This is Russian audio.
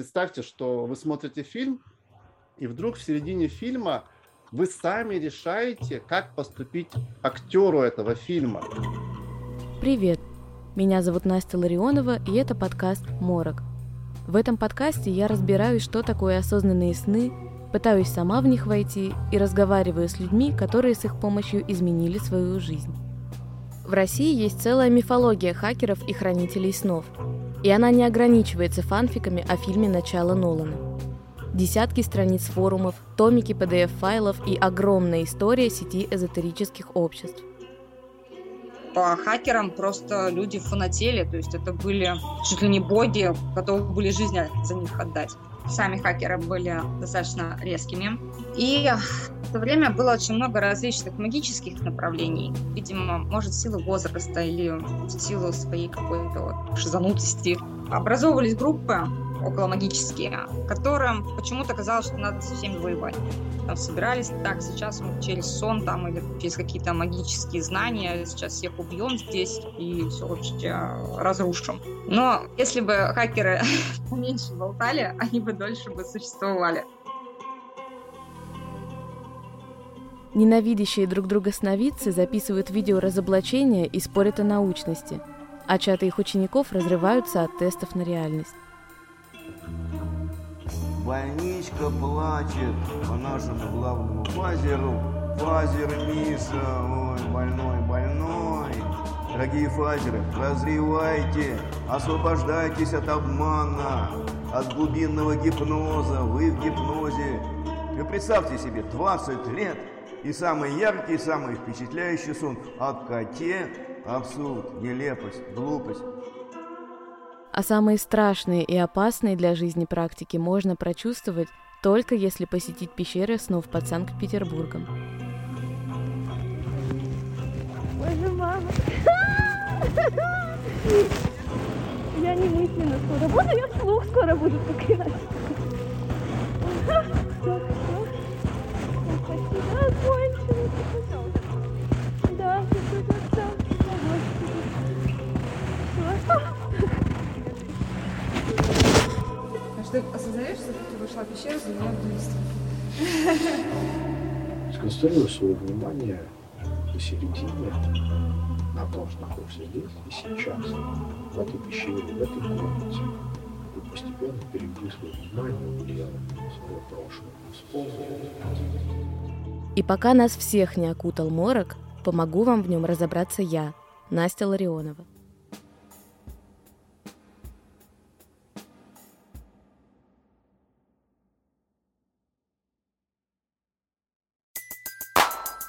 представьте, что вы смотрите фильм, и вдруг в середине фильма вы сами решаете, как поступить актеру этого фильма. Привет, меня зовут Настя Ларионова, и это подкаст «Морок». В этом подкасте я разбираюсь, что такое осознанные сны, пытаюсь сама в них войти и разговариваю с людьми, которые с их помощью изменили свою жизнь. В России есть целая мифология хакеров и хранителей снов. И она не ограничивается фанфиками о фильме «Начало Нолана». Десятки страниц форумов, томики PDF-файлов и огромная история сети эзотерических обществ. По хакерам просто люди фанатели, то есть это были чуть ли не боги, готовы были жизнь за них отдать. Сами хакеры были достаточно резкими. И в то время было очень много различных магических направлений. Видимо, может, в силу возраста или в силу своей какой-то шизанутости. Образовывались группы около магические, которым почему-то казалось, что надо со всеми воевать. Там собирались, так, сейчас мы через сон там или через какие-то магические знания, сейчас всех убьем здесь и все вообще разрушим. Но если бы хакеры меньше болтали, они бы дольше бы существовали. Ненавидящие друг друга сновидцы записывают видео разоблачения и спорят о научности, а чаты их учеников разрываются от тестов на реальность. Больничка плачет по нашему главному фазеру. Фазер Миша, ой, больной, больной. Дорогие фазеры, прозревайте, освобождайтесь от обмана, от глубинного гипноза. Вы в гипнозе. И представьте себе, 20 лет и самый яркий, самый впечатляющий сон о коте, абсурд, нелепость, глупость. А самые страшные и опасные для жизни практики можно прочувствовать только если посетить пещеры снов под Санкт-Петербургом. Боже, мама! Я не мысленно скоро буду, я вслух скоро буду проклинать. Ты осознаешь, что ты вошла в пещеру, заняла убийство? Сконцентрирую свое внимание посередине, на том, что находишься здесь и сейчас, в этой пещере, в этой комнате. И постепенно переведи свое внимание в свое прошлое. Вспомни. И пока нас всех не окутал морок, помогу вам в нем разобраться я, Настя Ларионова.